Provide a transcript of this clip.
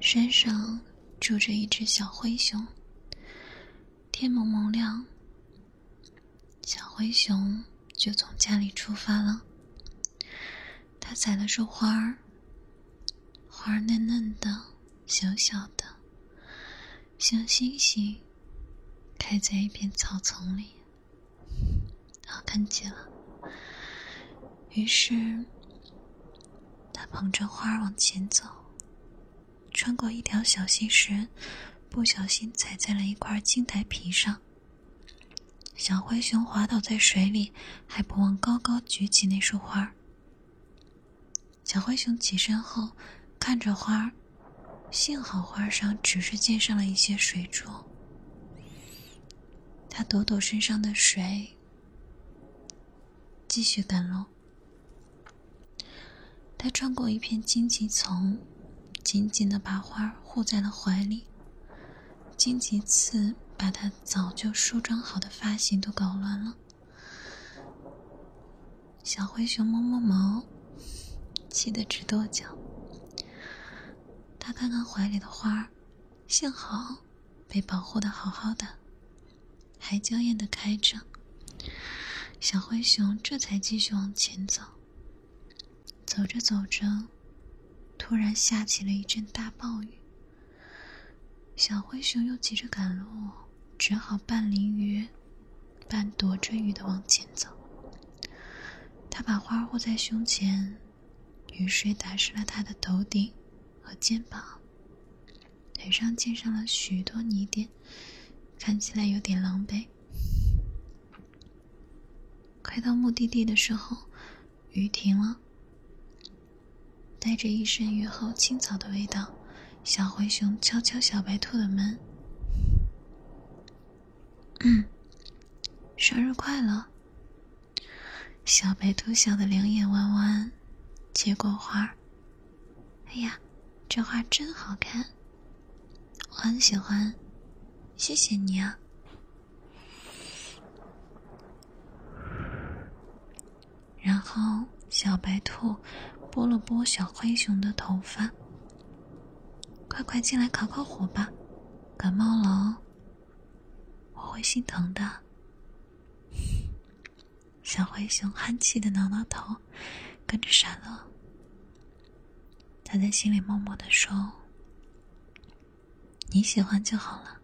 山上住着一只小灰熊。天蒙蒙亮，小灰熊就从家里出发了。它采了束花儿，花儿嫩嫩的，小小的，像星星，开在一片草丛里，好看极了。于是，他捧着花儿往前走，穿过一条小溪时，不小心踩在了一块青苔皮上。小灰熊滑倒在水里，还不忘高高举起那束花。小灰熊起身后，看着花儿，幸好花上只是溅上了一些水珠。他抖抖身上的水，继续赶路。他穿过一片荆棘丛，紧紧的把花护在了怀里。荆棘刺把他早就梳妆好的发型都搞乱了。小灰熊摸摸毛，气得直跺脚。他看看怀里的花，幸好被保护的好好的，还娇艳的开着。小灰熊这才继续往前走。走着走着，突然下起了一阵大暴雨。小灰熊又急着赶路，只好半淋雨、半躲着雨的往前走。他把花护在胸前，雨水打湿了他的头顶和肩膀，腿上溅上了许多泥点，看起来有点狼狈。快到目的地的时候，雨停了。带着一身雨后青草的味道，小灰熊敲敲小白兔的门：“嗯，生日快乐。”小白兔笑得两眼弯弯，接过花哎呀，这花真好看，我很喜欢，谢谢你啊。”然后小白兔。拨了拨小灰熊的头发，快快进来烤烤火吧，感冒了哦，我会心疼的。小灰熊憨气的挠挠头，跟着傻乐。他在心里默默的说：“你喜欢就好了。”